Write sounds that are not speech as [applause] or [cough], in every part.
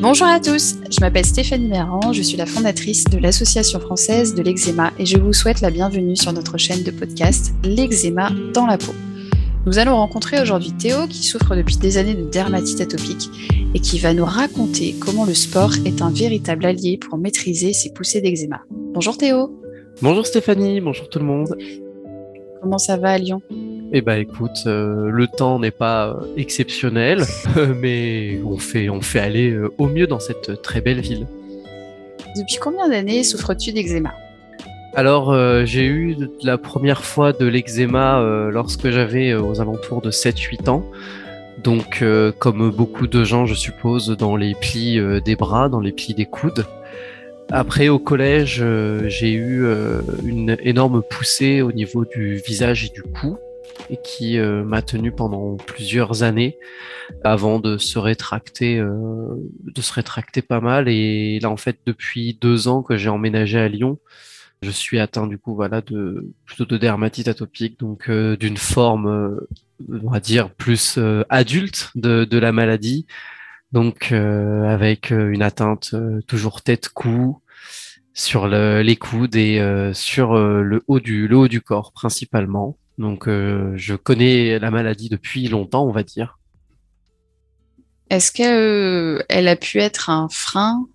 Bonjour à tous, je m'appelle Stéphanie Méran, je suis la fondatrice de l'Association française de l'eczéma et je vous souhaite la bienvenue sur notre chaîne de podcast L'eczéma dans la peau. Nous allons rencontrer aujourd'hui Théo qui souffre depuis des années de dermatite atopique et qui va nous raconter comment le sport est un véritable allié pour maîtriser ses poussées d'eczéma. Bonjour Théo. Bonjour Stéphanie, bonjour tout le monde. Comment ça va à Lyon? Eh ben écoute, euh, le temps n'est pas euh, exceptionnel, [laughs] mais on fait, on fait aller euh, au mieux dans cette très belle ville. Depuis combien d'années souffres-tu d'eczéma? Alors j'ai eu la première fois de l'eczéma lorsque j'avais aux alentours de 7-8 ans. Donc comme beaucoup de gens je suppose dans les plis des bras, dans les plis des coudes. Après, au collège, j'ai eu une énorme poussée au niveau du visage et du cou et qui euh, m'a tenu pendant plusieurs années avant de se rétracter, euh, de se rétracter pas mal. Et là, en fait, depuis deux ans que j'ai emménagé à Lyon, je suis atteint du coup, voilà, de plutôt de dermatite atopique, donc euh, d'une forme, on va dire, plus adulte de, de la maladie. Donc avec une atteinte toujours tête-cou, sur le, les coudes et sur le haut du le haut du corps principalement. Donc, euh, je connais la maladie depuis longtemps, on va dire. Est-ce qu'elle euh, a pu être un frein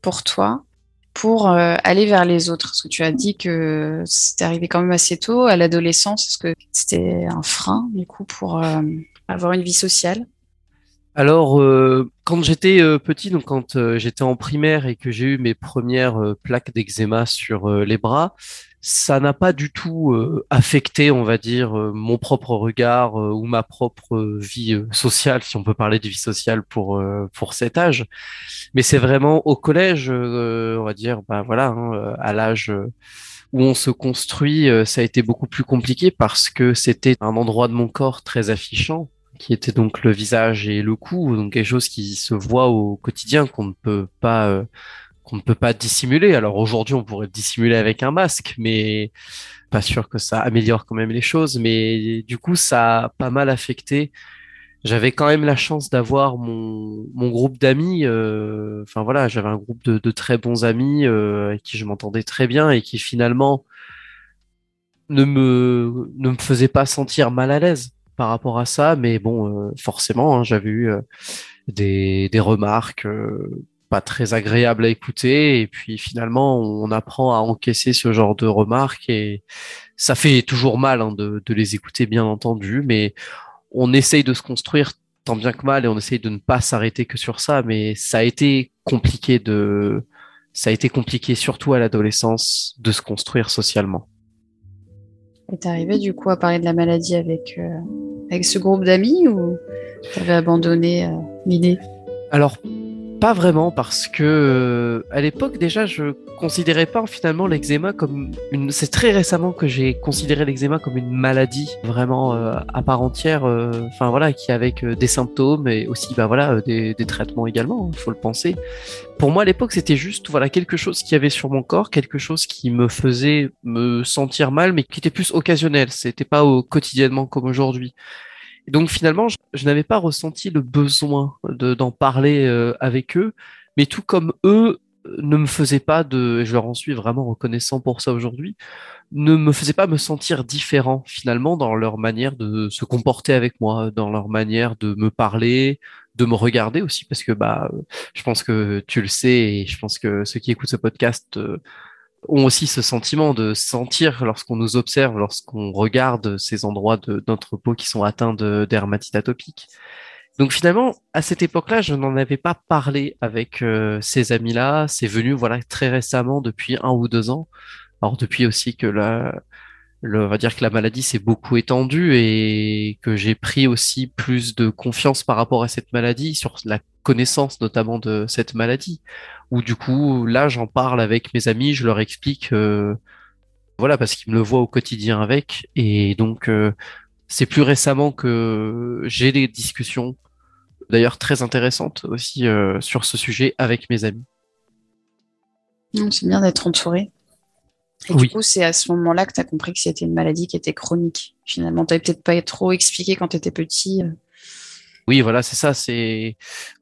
pour toi pour euh, aller vers les autres? Parce que tu as dit que c'était arrivé quand même assez tôt, à l'adolescence. Est-ce que c'était un frein, du coup, pour avoir une vie sociale? Alors, quand j'étais petit, donc quand j'étais en primaire et que j'ai eu mes premières plaques d'eczéma sur les bras, ça n'a pas du tout euh, affecté, on va dire, euh, mon propre regard euh, ou ma propre vie sociale, si on peut parler de vie sociale pour pour cet âge. Mais c'est vraiment au collège, on va dire, bah voilà, hein, à l'âge où on se construit, ça a été beaucoup plus compliqué parce que c'était un endroit de mon corps très affichant, qui était donc le visage et le cou, donc quelque chose qui se voit au quotidien qu'on ne peut pas qu'on ne peut pas dissimuler. Alors aujourd'hui, on pourrait dissimuler avec un masque, mais pas sûr que ça améliore quand même les choses. Mais du coup, ça a pas mal affecté. J'avais quand même la chance d'avoir mon, mon groupe d'amis. Euh, enfin voilà, j'avais un groupe de, de, très bons amis euh, avec qui je m'entendais très bien et qui finalement ne me ne me faisait pas sentir mal à l'aise par rapport à ça. Mais bon, euh, forcément, hein, j'avais eu des, des remarques pas très agréable à écouter. Et puis finalement on apprend à encaisser ce genre de remarques et ça fait toujours mal hein, de, les écouter bien entendu. Mais on essaye de se construire tant bien que mal et on essaye de ne pas s'arrêter que sur ça. Mais ça a été compliqué de ça a été compliqué surtout à l'adolescence de se construire socialement. Et t'es arrivé du coup à parler de la maladie avec, euh, avec ce groupe d'amis ou t'avais abandonné euh, l'idée? Alors pas vraiment parce que euh, à l'époque déjà je considérais pas finalement l'eczéma comme une c'est très récemment que j'ai considéré l'eczéma comme une maladie vraiment euh, à part entière euh, enfin voilà qui avec des symptômes et aussi bah voilà des, des traitements également il faut le penser. Pour moi à l'époque c'était juste voilà quelque chose qui avait sur mon corps quelque chose qui me faisait me sentir mal mais qui était plus occasionnel. C'était pas au quotidiennement comme aujourd'hui donc finalement, je, n'avais pas ressenti le besoin d'en parler euh, avec eux, mais tout comme eux euh, ne me faisaient pas de, et je leur en suis vraiment reconnaissant pour ça aujourd'hui, ne me faisaient pas me sentir différent finalement dans leur manière de se comporter avec moi, dans leur manière de me parler, de me regarder aussi, parce que bah, je pense que tu le sais et je pense que ceux qui écoutent ce podcast euh, ont aussi ce sentiment de sentir lorsqu'on nous observe, lorsqu'on regarde ces endroits de notre peau qui sont atteints de dermatite atopique. Donc finalement, à cette époque-là, je n'en avais pas parlé avec euh, ces amis-là. C'est venu voilà très récemment, depuis un ou deux ans. Alors depuis aussi que la, on va dire que la maladie s'est beaucoup étendue et que j'ai pris aussi plus de confiance par rapport à cette maladie, sur la connaissance notamment de cette maladie. Où du coup, là, j'en parle avec mes amis, je leur explique, euh, voilà, parce qu'ils me le voient au quotidien avec. Et donc, euh, c'est plus récemment que j'ai des discussions, d'ailleurs très intéressantes aussi euh, sur ce sujet avec mes amis. C'est bien d'être entouré. Et du coup, c'est à ce moment-là que tu as compris que c'était une maladie qui était chronique. Finalement, tu peut-être pas trop expliqué quand tu étais petit. Oui, voilà, c'est ça. C'est,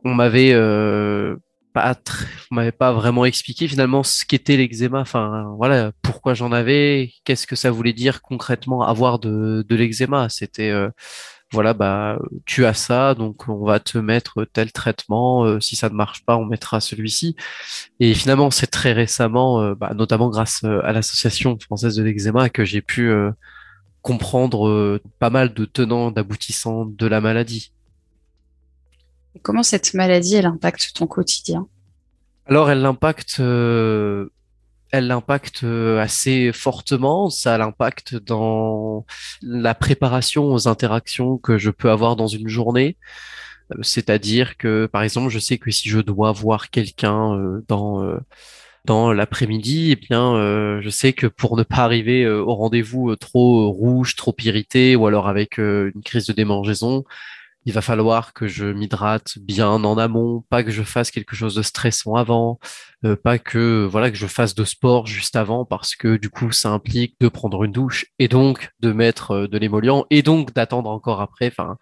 on m'avait, euh, pas très, vous m'avez pas vraiment expliqué finalement ce qu'était l'eczéma. Enfin, voilà, pourquoi j'en avais, qu'est-ce que ça voulait dire concrètement avoir de, l'eczéma. C'était, euh, voilà, bah, tu as ça, donc on va te mettre tel traitement. Euh, si ça ne marche pas, on mettra celui-ci. Et finalement, c'est très récemment, bah, notamment grâce à l'association française de l'eczéma, que j'ai pu comprendre pas mal de tenants, d'aboutissants de la maladie. Comment cette maladie, elle impacte ton quotidien? Alors, elle l'impacte, euh, elle l'impacte euh, assez fortement. Ça l'impacte dans la préparation aux interactions que je peux avoir dans une journée. Euh, c'est-à-dire que, par exemple, je sais que si je dois voir quelqu'un dans dans l'après-midi, eh bien, je sais que pour ne pas arriver au rendez-vous trop rouge, trop irrité, ou alors avec une crise de démangeaison, il va falloir que je m'hydrate bien en amont, pas que je fasse quelque chose de stressant avant, euh, pas que voilà que je fasse de sport juste avant parce que du coup ça implique de prendre une douche et donc de mettre euh, de l'émollient et donc d'attendre encore après. Enfin,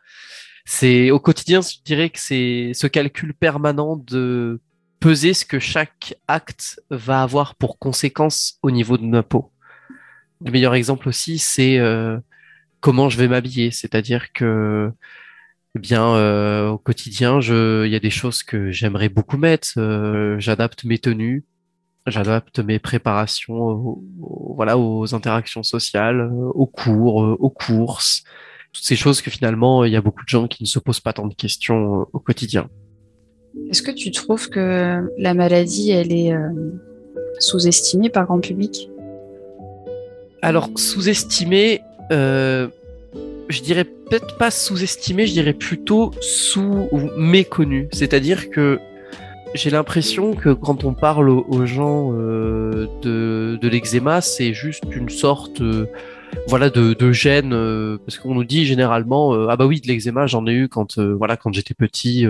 c'est au quotidien, je dirais que c'est ce calcul permanent de peser ce que chaque acte va avoir pour conséquence au niveau de ma peau. Le meilleur exemple aussi, c'est euh, comment je vais m'habiller, c'est-à-dire que bien, euh, au quotidien, je, il y a des choses que j'aimerais beaucoup mettre. Euh, j'adapte mes tenues, j'adapte mes préparations, voilà, aux interactions sociales, aux cours, euh, aux courses, toutes ces choses que finalement, il y a beaucoup de gens qui ne se posent pas tant de questions au quotidien. Est-ce que tu trouves que la maladie, elle est sous-estimée par grand public? Alors, sous-estimée, je dirais peut-être pas sous-estimé, je dirais plutôt sous ou méconnu. C'est-à-dire que j'ai l'impression que quand on parle aux gens euh, de, de l'eczéma, c'est juste une sorte euh, voilà de, de gêne euh, parce qu'on nous dit généralement ah bah oui de l'eczéma j'en ai eu quand voilà quand j'étais petit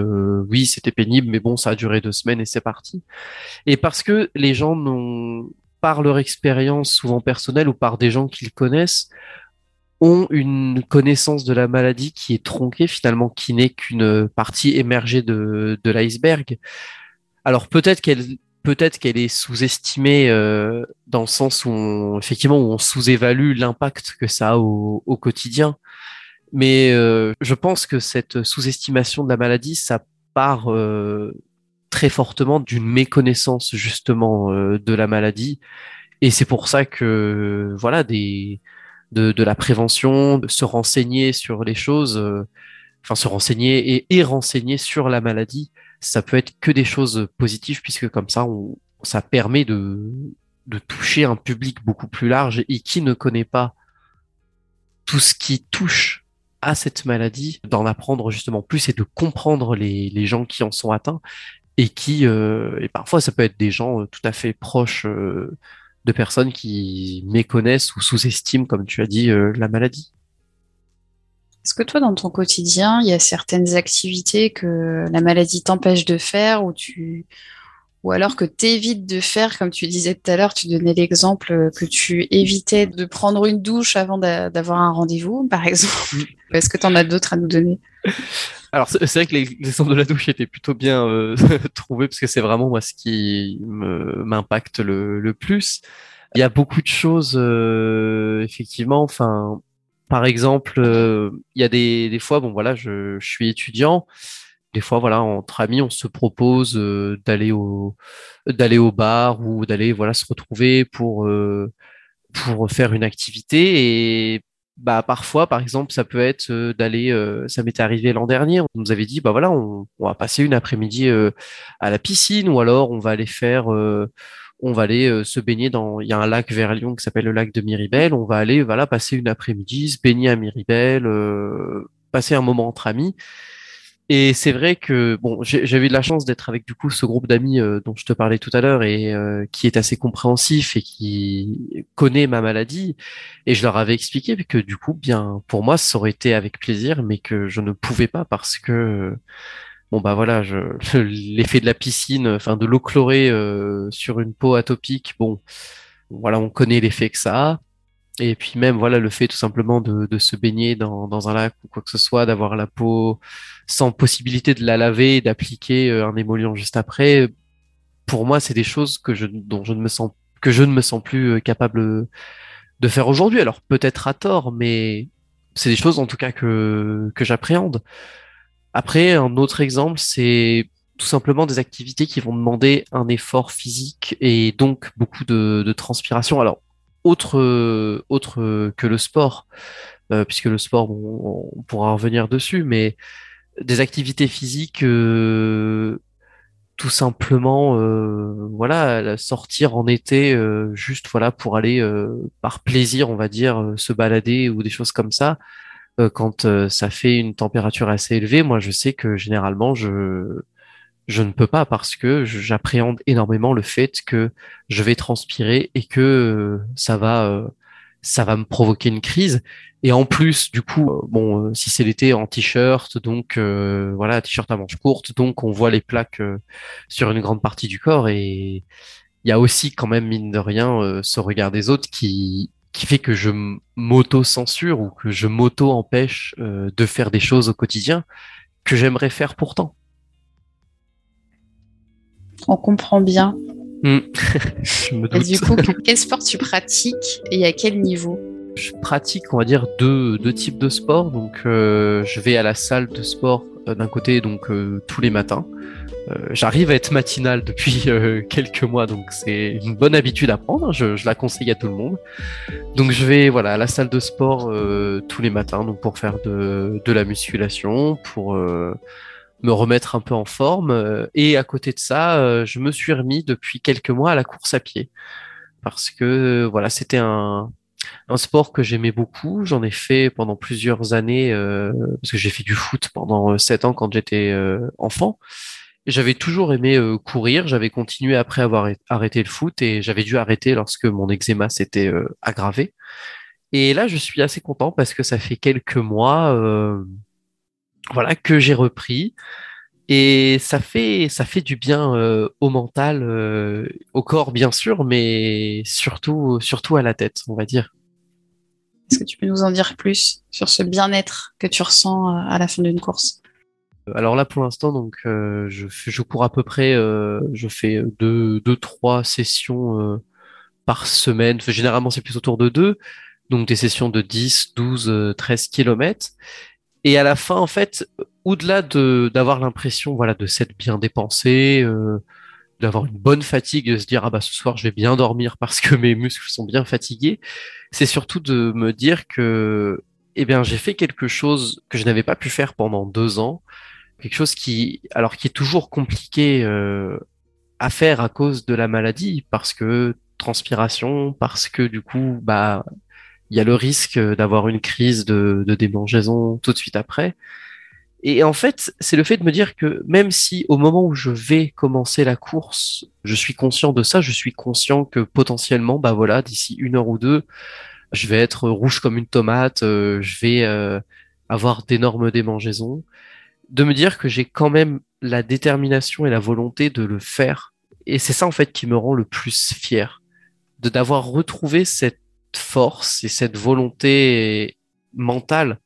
oui c'était pénible mais bon ça a duré deux semaines et c'est parti et parce que les gens n'ont par leur expérience souvent personnelle ou par des gens qu'ils connaissent ont une connaissance de la maladie qui est tronquée finalement, qui n'est qu'une partie émergée de, de l'iceberg. Alors peut-être qu'elle peut-être qu'elle est sous-estimée euh, dans le sens où on, effectivement où on sous-évalue l'impact que ça a au, au quotidien. Mais euh, je pense que cette sous-estimation de la maladie, ça part euh, très fortement d'une méconnaissance justement de la maladie. Et c'est pour ça que voilà des de, de la prévention, de se renseigner sur les choses, euh, enfin se renseigner et, et renseigner sur la maladie, ça peut être que des choses positives puisque comme ça, on, ça permet de, de toucher un public beaucoup plus large et qui ne connaît pas tout ce qui touche à cette maladie, d'en apprendre justement plus et de comprendre les, les gens qui en sont atteints et qui, euh, et parfois ça peut être des gens tout à fait proches euh, de personnes qui méconnaissent ou sous-estiment, comme tu as dit, euh, la maladie. Est-ce que toi, dans ton quotidien, il y a certaines activités que la maladie t'empêche de faire ou tu ou alors que tu évites de faire, comme tu disais tout à l'heure, tu donnais l'exemple que tu évitais de prendre une douche avant d'avoir un rendez-vous, par exemple. Mm. Est-ce que tu en as d'autres à nous donner? [laughs] alors c'est vrai que l'exemple de la douche était plutôt bien euh, [laughs] trouvé parce que c'est vraiment moi ce qui m'impacte le, le, plus. Il y a beaucoup de choses euh, effectivement. Enfin, par exemple, euh, il y a des, des fois, bon voilà, je, je, suis étudiant. Des fois, voilà, entre amis, on se propose euh, d'aller au d'aller au bar ou d'aller voilà se retrouver pour pour faire une activité et bah parfois par exemple ça peut être euh, d'aller euh, ça m'était arrivé l'an dernier on nous avait dit bah voilà on, va passer une après-midi euh, à la piscine ou alors on va aller faire on va aller se baigner dans il y a un lac vers Lyon qui s'appelle le lac de Miribel. On va aller voilà passer une après-midi se baigner à Miribel passer un moment entre amis et c'est vrai que bon, j'avais eu de la chance d'être avec du coup ce groupe d'amis euh, dont je te parlais tout à l'heure et euh, qui est assez compréhensif et qui connaît ma maladie. Et je leur avais expliqué que du coup, bien pour moi, ça aurait été avec plaisir, mais que je ne pouvais pas parce que bon bah voilà, [laughs] l'effet de la piscine, enfin de l'eau chlorée euh, sur une peau atopique, bon, voilà, on connaît l'effet que ça a. Et puis même, voilà, le fait tout simplement de, se baigner dans, un lac ou quoi que ce soit, d'avoir la peau sans possibilité de la laver, d'appliquer euh, un émollient juste après, pour moi, c'est des choses que je, dont je ne me sens, que je ne me sens plus capable de faire aujourd'hui. Alors peut-être à tort, mais c'est des choses en tout cas que, que j'appréhende. Après, un autre exemple, c'est tout simplement des activités qui vont demander un effort physique et donc beaucoup de, de transpiration. Alors, autre, autre que le sport, euh, puisque le sport, on pourra revenir dessus, mais des activités physiques, euh, tout simplement, euh, voilà, sortir en été, euh, juste voilà pour aller par plaisir, on va dire, se balader ou des choses comme ça. quand ça fait une température assez élevée, moi, je sais que généralement, je je ne peux pas parce que j'appréhende énormément le fait que je vais transpirer et que euh, ça va euh, ça va me provoquer une crise. Et en plus du coup euh, bon si c'est l'été en t-shirt donc voilà t-shirt à manches courtes donc on voit les plaques sur une grande partie du corps. Et il y a aussi quand même mine de rien ce regard des autres qui qui fait que je m'auto-censure ou que je m'auto-empêche de faire des choses au quotidien que j'aimerais faire pourtant on comprend bien. [laughs] Je me doute. Et du coup, quel sport tu pratiques et à quel niveau? Je pratique, on va dire, deux, deux types de sports. Donc, euh, je vais à la salle de sport euh, d'un côté, donc euh, tous les matins. J'arrive à être matinal depuis quelques mois, donc c'est une bonne habitude à prendre. Je, je, la conseille à tout le monde. Donc, je vais voilà à la salle de sport tous les matins, donc pour faire de, de la musculation, pour me remettre un peu en forme. Euh, et à côté de ça, euh, je me suis remis depuis quelques mois à la course à pied parce que voilà, c'était un, un sport que j'aimais beaucoup. J'en ai fait pendant plusieurs années euh, parce que j'ai fait du foot pendant sept ans quand j'étais enfant. J'avais toujours aimé courir. J'avais continué après avoir arrêté le foot et j'avais dû arrêter lorsque mon eczéma s'était aggravé. Et là, je suis assez content parce que ça fait quelques mois voilà que j'ai repris et ça fait ça fait du bien euh, au mental, euh, au corps bien sûr, mais surtout surtout à la tête, on va dire. Est-ce que tu peux nous en dire plus sur ce bien-être que tu ressens euh, à la fin d'une course? Alors là, pour l'instant, donc je, je cours à peu près, je fais deux, deux trois sessions par semaine. généralement, c'est plus autour de deux, donc des sessions de 10, 12, 13 kilomètres. Et à la fin, en fait, au-delà de d'avoir l'impression, voilà, de s'être bien dépensé, euh, d'avoir une bonne fatigue, de se dire ah bah ce soir je vais bien dormir parce que mes muscles sont bien fatigués, c'est surtout de me dire que eh bien j'ai fait quelque chose que je n'avais pas pu faire pendant deux ans, quelque chose qui alors qui est toujours compliqué euh, à faire à cause de la maladie parce que transpiration, parce que du coup bah il y a le risque d'avoir une crise de, de démangeaison tout de suite après. Et en fait, c'est le fait de me dire que même si au moment où je vais commencer la course, je suis conscient de ça, je suis conscient que potentiellement, bah voilà, d'ici une heure ou deux, je vais être rouge comme une tomate, euh, je vais euh, avoir d'énormes démangeaisons, de me dire que j'ai quand même la détermination et la volonté de le faire. Et c'est ça en fait qui me rend le plus fier, de d'avoir retrouvé cette force et cette volonté mentale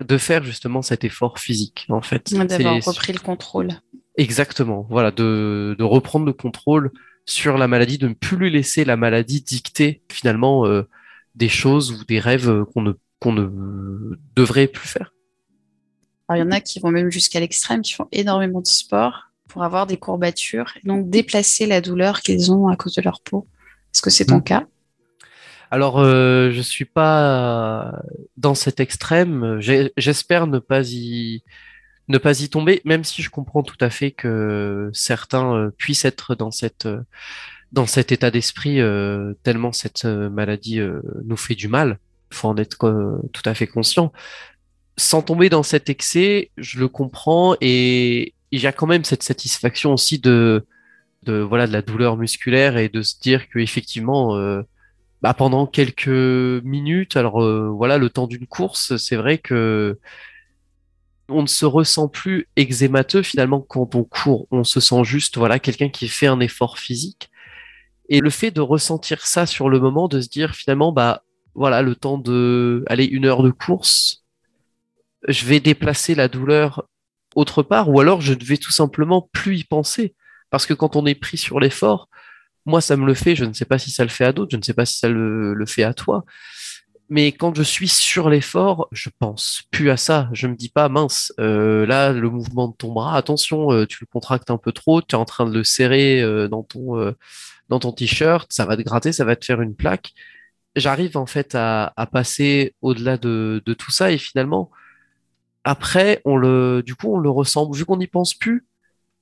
de faire justement cet effort physique en fait. D'avoir repris le contrôle. Exactement, voilà, de, de, reprendre le contrôle sur la maladie, de ne plus lui laisser la maladie dicter finalement euh, des choses ou des rêves qu'on ne, qu'on ne devrait plus faire. il y en a qui vont même jusqu'à l'extrême, qui font énormément de sport pour avoir des courbatures et donc déplacer la douleur qu'ils ont à cause de leur peau. Est-ce que c'est ton mmh. cas? Alors, euh, je suis pas dans cet extrême. J'espère ne pas y ne pas y tomber, même si je comprends tout à fait que certains euh, puissent être dans cette dans cet état d'esprit euh, tellement cette maladie nous fait du mal. Il faut en être tout à fait conscient. Sans tomber dans cet excès, je le comprends et il y a quand même cette satisfaction aussi de de voilà de la douleur musculaire et de se dire que effectivement bah, pendant quelques minutes. Alors euh, voilà, le temps d'une course, c'est vrai que on ne se ressent plus eczémateux finalement quand on court. On se sent juste voilà quelqu'un qui fait un effort physique. Et le fait de ressentir ça sur le moment, de se dire finalement bah voilà le temps de aller une heure de course, je vais déplacer la douleur autre part, ou alors je ne vais tout simplement plus y penser Parce que quand on est pris sur l'effort, moi, ça me le fait. Je ne sais pas si ça le fait à d'autres. Je ne sais pas si ça le, fait à toi. Mais quand je suis sur l'effort, je pense plus à ça. Je me dis pas mince, euh, là le mouvement de ton bras, attention, euh, tu le contractes un peu trop, tu es en train de le serrer euh, dans ton dans ton t-shirt, ça va te gratter, ça va te faire une plaque. J'arrive en fait à, passer au-delà de, tout ça et finalement après on le du coup on le ressent vu qu'on n'y pense plus.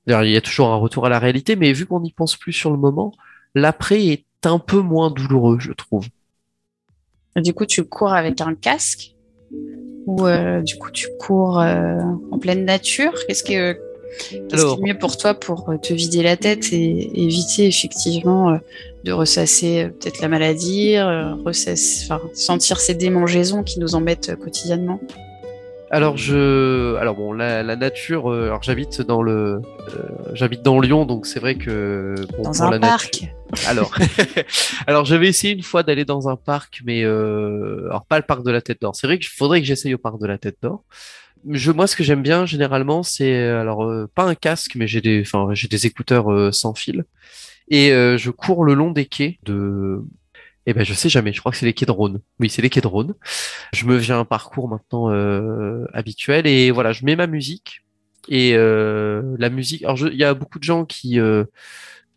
D'ailleurs il y a toujours un retour à la réalité, mais vu qu'on n'y pense plus sur le moment, l'après est un peu moins douloureux, je trouve. Du coup, tu cours avec un casque ou euh, du coup tu cours euh, en pleine nature? Qu'est-ce qui, est, Alors- qui est mieux pour toi pour euh, te vider la tête et éviter effectivement euh, de ressasser euh, peut-être la maladie, euh, ressasser, sentir ces démangeaisons qui nous embêtent euh, quotidiennement? Alors je, alors bon, la, la nature. euh, alors j'habite dans le, euh, j'habite dans Lyon, donc c'est vrai que bon, dans pour un la parc nature- Alors, [laughs] alors j'avais essayé une fois d'aller dans un parc, mais euh, alors pas le parc de la Tête d'Or. C'est vrai qu'il faudrait que j'essaye au parc de la Tête d'Or. Je, moi, ce que j'aime bien généralement, c'est alors euh, pas un casque, mais j'ai des, enfin j'ai des écouteurs euh, sans fil et euh, je cours le long des quais de. Eh ben, je sais jamais. Je crois que c'est les quais de. Oui, c'est les quais. Je me fais un parcours maintenant euh, habituel et voilà, je mets ma musique et euh, la musique. Alors, il y a beaucoup de gens qui euh,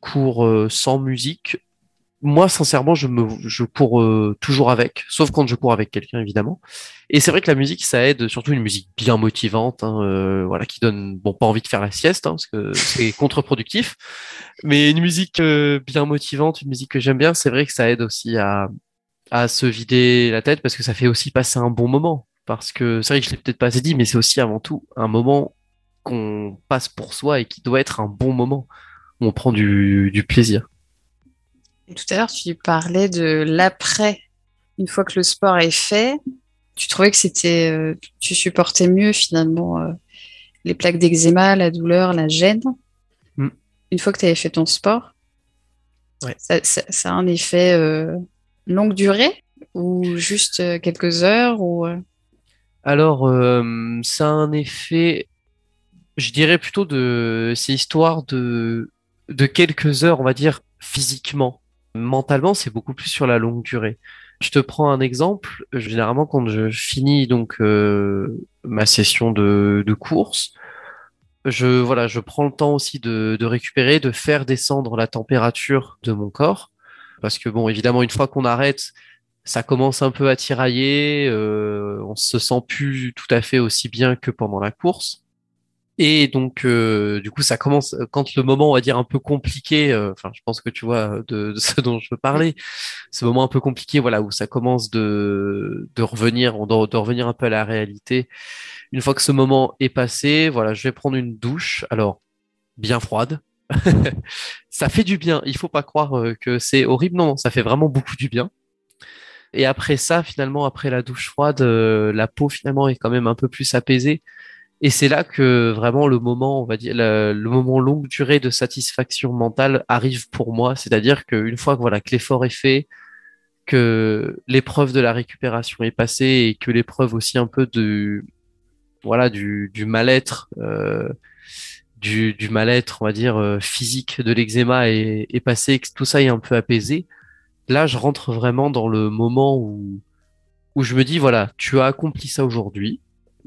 courent euh, sans musique. Moi, sincèrement, je me, je cours euh, toujours avec, sauf quand je cours avec quelqu'un, évidemment. Et c'est vrai que la musique, ça aide, surtout une musique bien motivante, hein, euh, voilà, qui donne, bon, pas envie de faire la sieste, hein, parce que c'est [laughs] contre-productif, mais une musique euh, bien motivante, une musique que j'aime bien, c'est vrai que ça aide aussi à, à se vider la tête, parce que ça fait aussi passer un bon moment. Parce que c'est vrai que je l'ai peut-être pas assez dit, mais c'est aussi avant tout un moment qu'on passe pour soi et qui doit être un bon moment où on prend du, du plaisir. Tout à l'heure, tu parlais de l'après. Une fois que le sport est fait, tu trouvais que c'était, euh, tu supportais mieux finalement euh, les plaques d'eczéma, la douleur, la gêne. Mm. Une fois que tu avais fait ton sport, Ouais. ça, ça- ça a un effet euh, longue durée ou juste quelques heures ou Alors, ça a un effet, je dirais plutôt de, c'est histoire de, de quelques heures, on va dire, physiquement. Mentalement, c'est beaucoup plus sur la longue durée. Je te prends un exemple. Généralement, quand je finis donc euh, ma session de, course, je voilà, je prends le temps aussi de, de récupérer, de faire descendre la température de mon corps, parce que bon, évidemment, une fois qu'on arrête, ça commence un peu à tirailler, euh, on se sent plus tout à fait aussi bien que pendant la course. Et donc, euh, du coup, ça commence quand le moment, on va dire, un peu compliqué. euh, Enfin, je pense que tu vois de, de [laughs] ce dont je veux parler. Ce moment un peu compliqué, voilà, où ça commence de de revenir, doit de revenir un peu à la réalité. Une fois que ce moment est passé, voilà, je vais prendre une douche. Alors, bien froide. [laughs] ça fait du bien. Il faut pas croire euh, que c'est horrible. Non, ça fait vraiment beaucoup du bien. Et après ça, finalement, après la douche froide, euh, la peau finalement est quand même un peu plus apaisée. Et c'est là que vraiment le moment, on va dire, le, le moment longue durée de satisfaction mentale arrive pour moi. C'est-à-dire qu'une fois que voilà que l'effort est fait, que l'épreuve de la récupération est passée et que l'épreuve aussi un peu de voilà du, du mal-être euh, du, du mal-être on va dire euh, physique de l'eczéma est, est passé, que tout ça est un peu apaisé. Là, je rentre vraiment dans le moment où où je me dis voilà, tu as accompli ça aujourd'hui,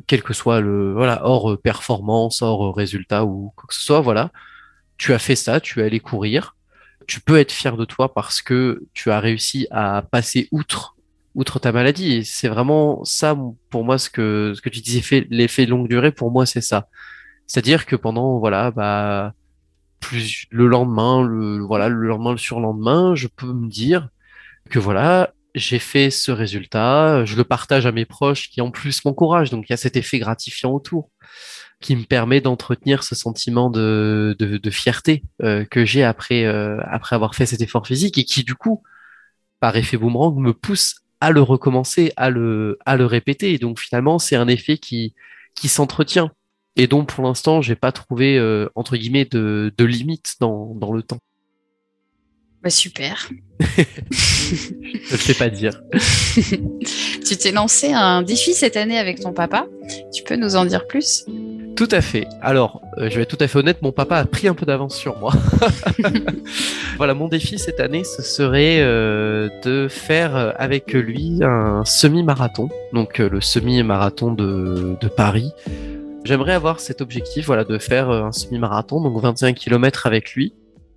quel que soit le voilà hors euh, performance, hors euh, résultat ou quoi que ce soit, voilà, tu as fait ça, tu es allé courir, tu peux être fier de toi parce que tu as réussi à passer outre outre ta maladie. C'est vraiment ça pour moi ce que ce que tu disais l'effet longue durée pour moi c'est ça. C'est-à-dire que pendant voilà bah plus le lendemain, le voilà le lendemain, le surlendemain, je peux me dire que voilà j'ai fait ce résultat, je le partage à mes proches qui en plus m'encouragent, donc il y a cet effet gratifiant autour qui me permet d'entretenir ce sentiment de, de, de fierté euh, que j'ai après, euh, après avoir fait cet effort physique et qui du coup, par effet boomerang, me pousse à le recommencer, à le, à le répéter. Et donc finalement, c'est un effet qui, qui s'entretient et dont pour l'instant, j'ai pas trouvé euh, entre guillemets de, de limite dans, dans le temps. Bah, super. Je le fais pas dire. [laughs] tu t'es lancé un défi cette année avec ton papa. Tu peux nous en dire plus? Tout à fait. Alors, euh, je vais être tout à fait honnête, mon papa a pris un peu d'avance sur moi. [laughs] [laughs] voilà, mon défi cette année, ce serait euh, de faire euh, avec lui un semi-marathon, donc le semi-marathon de, de Paris. J'aimerais avoir cet objectif, voilà, de faire un semi-marathon, donc 21 km avec lui,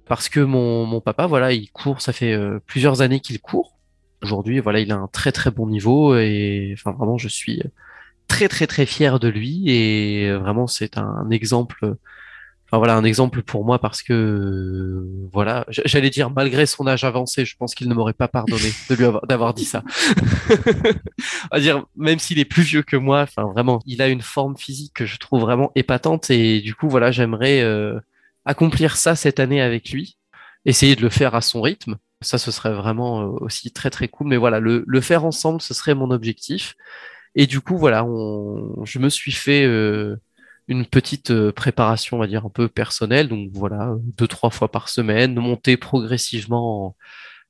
parce que mon, mon papa, voilà, il court, ça fait plusieurs années qu'il court. Aujourd'hui, voilà, il a un très très bon niveau et enfin vraiment, je suis très très très fier de lui et euh, vraiment c'est un, exemple enfin voilà un exemple pour moi parce que voilà j'allais dire malgré son âge avancé je pense qu'il ne m'aurait pas pardonné [laughs] de lui avoir d'avoir dit ça [laughs] va dire même s'il est plus vieux que moi enfin vraiment il a une forme physique que je trouve vraiment épatante et du coup voilà j'aimerais euh, accomplir ça cette année avec lui essayer de le faire à son rythme ça ce serait vraiment euh, aussi très très cool mais voilà le, le faire ensemble ce serait mon objectif et du coup, voilà, on, je me suis fait euh, une petite euh, préparation, on va dire, un peu personnelle. Donc voilà, deux, trois fois par semaine, monter progressivement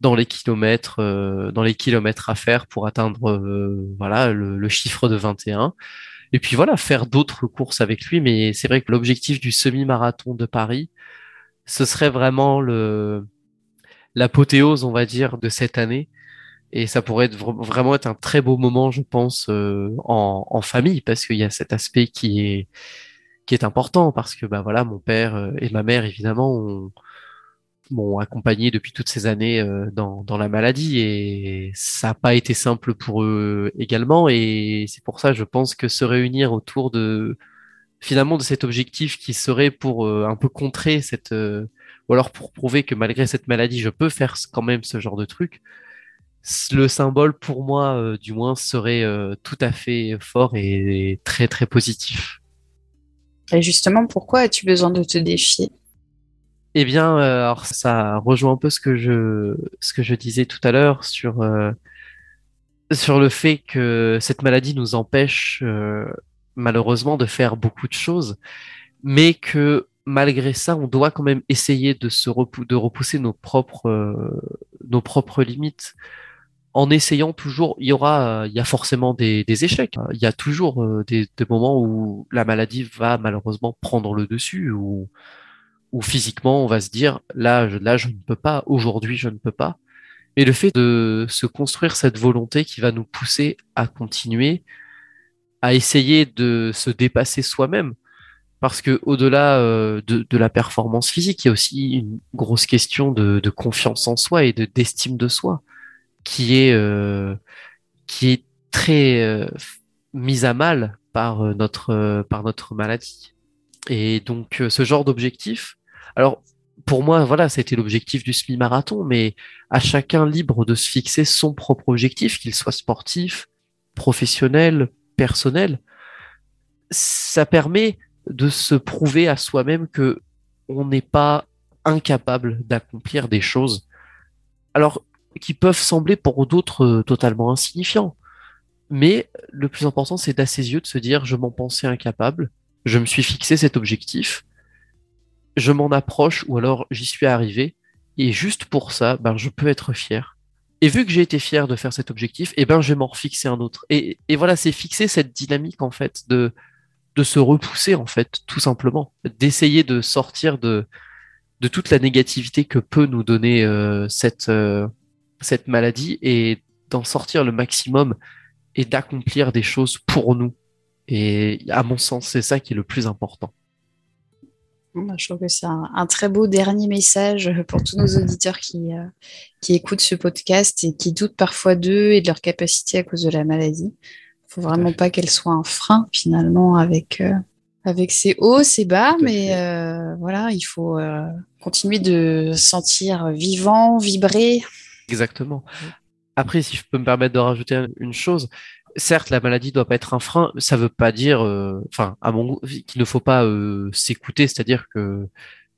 dans les kilomètres, dans les kilomètres à faire pour atteindre voilà le, chiffre de 21. Et puis voilà, faire d'autres courses avec lui. Mais c'est vrai que l'objectif du semi-marathon de Paris, ce serait vraiment le l'apothéose, on va dire, de cette année et ça pourrait vraiment être un très beau moment, je pense, euh, en, en, famille, parce qu'il y a cet aspect qui est qui est important, parce que bah voilà, mon père euh, et ma mère évidemment m'ont accompagné depuis toutes ces années euh, dans, dans la maladie. Et ça n'a pas été simple pour eux également. Et c'est pour ça je pense que se réunir autour de finalement de cet objectif qui serait pour un peu contrer cette ou alors pour prouver que malgré cette maladie je peux faire quand même ce genre de truc le symbole pour moi, euh, du moins, serait euh, tout à fait fort et, très très positif. Et justement, pourquoi as-tu besoin de te défier? Eh bien, euh, alors ça rejoint un peu ce que je ce que je disais tout à l'heure sur sur le fait que cette maladie nous empêche malheureusement de faire beaucoup de choses, mais que malgré ça, on doit quand même essayer de se de repousser nos propres nos propres limites en essayant toujours, il y aura, il y a forcément des, échecs. Il y a toujours euh, des, moments où la maladie va malheureusement prendre le dessus, où physiquement on va se dire là, je, là, je ne peux pas, aujourd'hui, je ne peux pas. Mais le fait de se construire cette volonté qui va nous pousser à continuer, à essayer de se dépasser soi-même, parce que au-delà euh, de, la performance physique, il y a aussi une grosse question de, confiance en soi et de d'estime de soi qui est euh, qui est très euh, mise à mal par euh, notre par notre maladie. Et donc ce genre d'objectif. Alors pour moi, voilà, c'était l'objectif du semi-marathon, mais à chacun libre de se fixer son propre objectif, qu'il soit sportif, professionnel, personnel. Ça permet de se prouver à soi-même que on n'est pas incapable d'accomplir des choses. Alors, qui peuvent sembler pour d'autres euh, totalement insignifiants. Mais le plus important, c'est d'à ses yeux de se dire je m'en pensais incapable, je me suis fixé cet objectif, je m'en approche ou alors j'y suis arrivé, et juste pour ça, ben, je peux être fier. Et vu que j'ai été fier de faire cet objectif, eh ben, je vais m'en refixer un autre. Et, et voilà, c'est fixer cette dynamique, en fait, de, de se repousser, en fait, tout simplement. D'essayer de sortir de, de toute la négativité que peut nous donner euh, cette, euh, cette maladie et d'en sortir le maximum et d'accomplir des choses pour nous. Et à mon sens, c'est ça qui est le plus important. Bah, je trouve que c'est un, très beau dernier message pour tous nos [laughs] auditeurs qui, euh, qui écoutent ce podcast et qui doutent parfois d'eux et de leur capacité à cause de la maladie. Il faut vraiment pas qu'elle soit un frein finalement avec, euh, avec ses hauts, ses bas, mais euh, voilà, il faut continuer de sentir vivant, vibrer, Exactement. Après, si je peux me permettre de rajouter une chose, certes, la maladie doit pas être un frein. Ça veut pas dire, euh, enfin, à mon qu'il ne faut pas euh, s'écouter. C'est-à-dire que,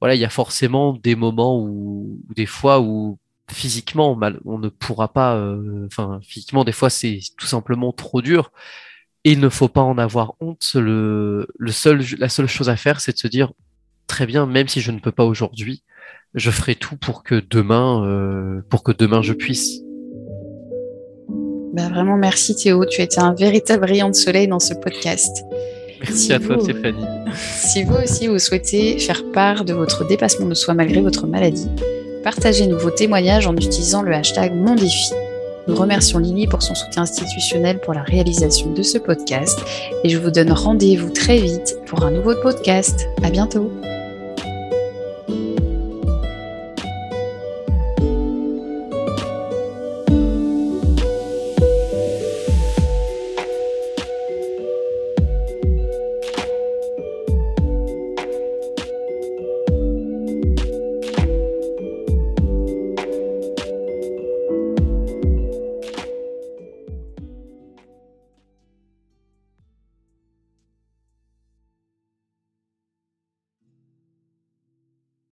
voilà, il y a forcément des moments où, des fois où physiquement, on ne pourra pas, euh, enfin, physiquement, des fois, c'est tout simplement trop dur. Et il ne faut pas en avoir honte. Le, le seul, la seule chose à faire, c'est de se dire, très bien, même si je ne peux pas aujourd'hui, je ferai tout pour que demain, euh, pour que demain je puisse. Bah vraiment merci Théo, tu as été un véritable rayon de soleil dans ce podcast. Merci à toi, Stéphanie. [laughs] Si vous aussi vous souhaitez faire part de votre dépassement de soi malgré votre maladie, partagez-nous vos témoignages en utilisant le hashtag Mon Défi. Nous remercions Lily pour son soutien institutionnel pour la réalisation de ce podcast et je vous donne rendez-vous très vite pour un nouveau podcast. À bientôt!